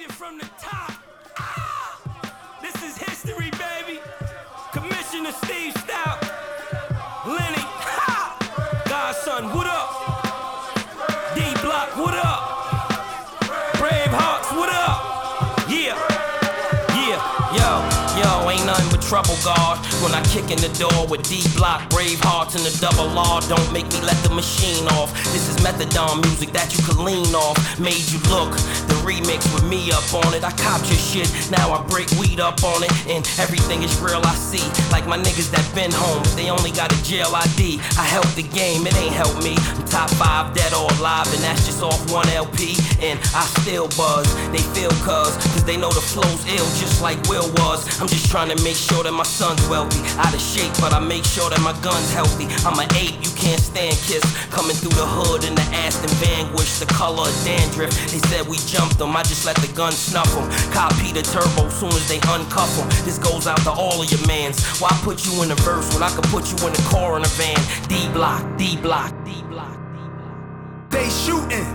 It from the top. Ah! This is history, baby. Commissioner Steve Stoute. Lenny. Ha! Godson, what up? D Block, what up? Bravehearts, what up? Yeah. Yeah. Yo, yo, ain't nothing but trouble, God. When I kick in the door with D Block, Brave Hearts, and the double law, don't make me let the machine off. This is methadone music that you can lean off. Made you look, remix with me up on it. I copped your shit, now I break weed up on it, and everything is real I see. Like my niggas that been home, they only got a jail ID. I helped the game, it ain't helped me. Top five dead or alive, and that's just off one LP. And I still buzz, they feel cuz, cause they know the flow's ill, just like Will was. I'm just trying to make sure that my son's wealthy. Out of shape, but I make sure that my gun's healthy. I'm an ape, you can't stand kiss. Coming through the hood in the Aston Vanquish, the color of dandruff. They said we jumped them, I just let the gun snuff them. Copy the turbo soon as they uncuff them. This goes out to all of your mans. Why put you in a verse when I could put you in the car in a van? D block, D block, D block, They shooting.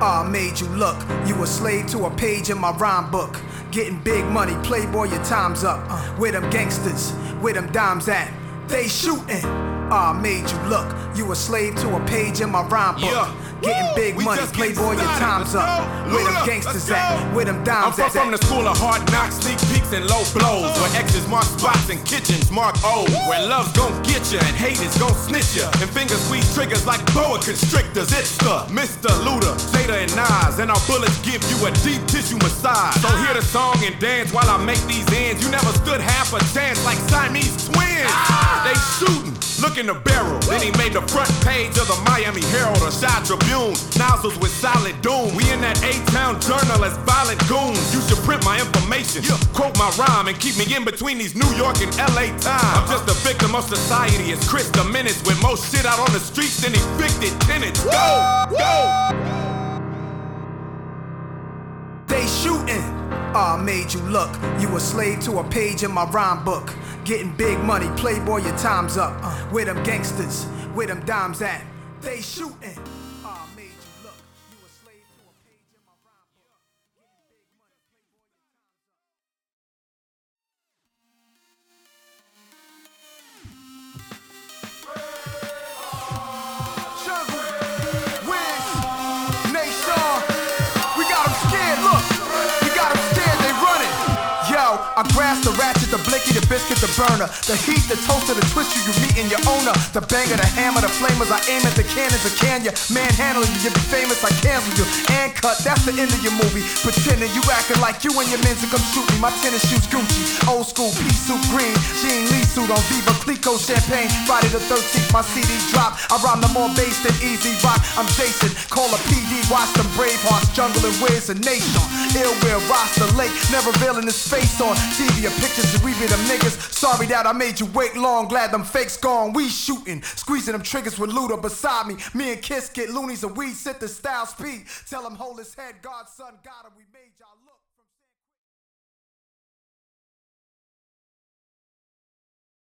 Ah, made you look. You a slave to a page in my rhyme book. Getting big money, playboy, your time's up. Where them gangsters, where them dimes at? They shooting. Ah, made you look. You a slave to a page in my rhyme book. Yeah. Getting big money, playboy, your time's up. Where them gangsters at? Where them dimes I'm at? from the school of hard knocks, sneak kicks and low blows. Where X's mark spots and kitchens mark O's. Where love's gon' get ya and hate is gon' snitch ya. And fingers squeeze triggers like boa constrictors. It's the Mr. Luda, Jada and Nas. And our bullets give you a deep tissue massage. So hear the song and dance while I make these ends. You never stood half a chance like Siamese twins. They shootin', look in the barrel. Then he made the front page of the Miami Herald, a shy tribune. Nozzles with solid doom. We in that 18 journalists, violent goons. You should print my information, quote my rhyme, and keep me in between these New York and LA times. Uh-huh. I'm just a victim of society. It's Chris the Menace with more shit out on the streets than evicted tenants. Go, go. They shooting. Oh, I made you look. You a slave to a page in my rhyme book. Getting big money, playboy, your time's up. Uh, where them gangsters, where them dimes at? They shooting. I grasp the ratchet, the blicky, the biscuit, the burner, the heat, the toaster, the twister, you meet in your owner, the banger, the hammer, the flamers, I aim at the cannons, I can ya, manhandling you, you be famous, I cancel you, and cut, that's the end of your movie, pretending you acting like you and your men to come shoot me, my tennis shoes Gucci, old school pea suit green, Jean Lee suit on Veuve Clicquot champagne, Friday the 13th, my CD drop, I rhyme the more bass than easy rock, I'm Jason, call a PD, watch them Bravehearts, jungle and Wiz and Nation, ill will, roster lake, never revealing his face on TV or pictures, and we be them niggas, sorry that I made you wait long, glad them fakes gone, we shooting, squeezing them triggers with Luda beside me, me and Kiss get loonies and we sit the style speed, tell him hold his head, Godson him, we made y'all look.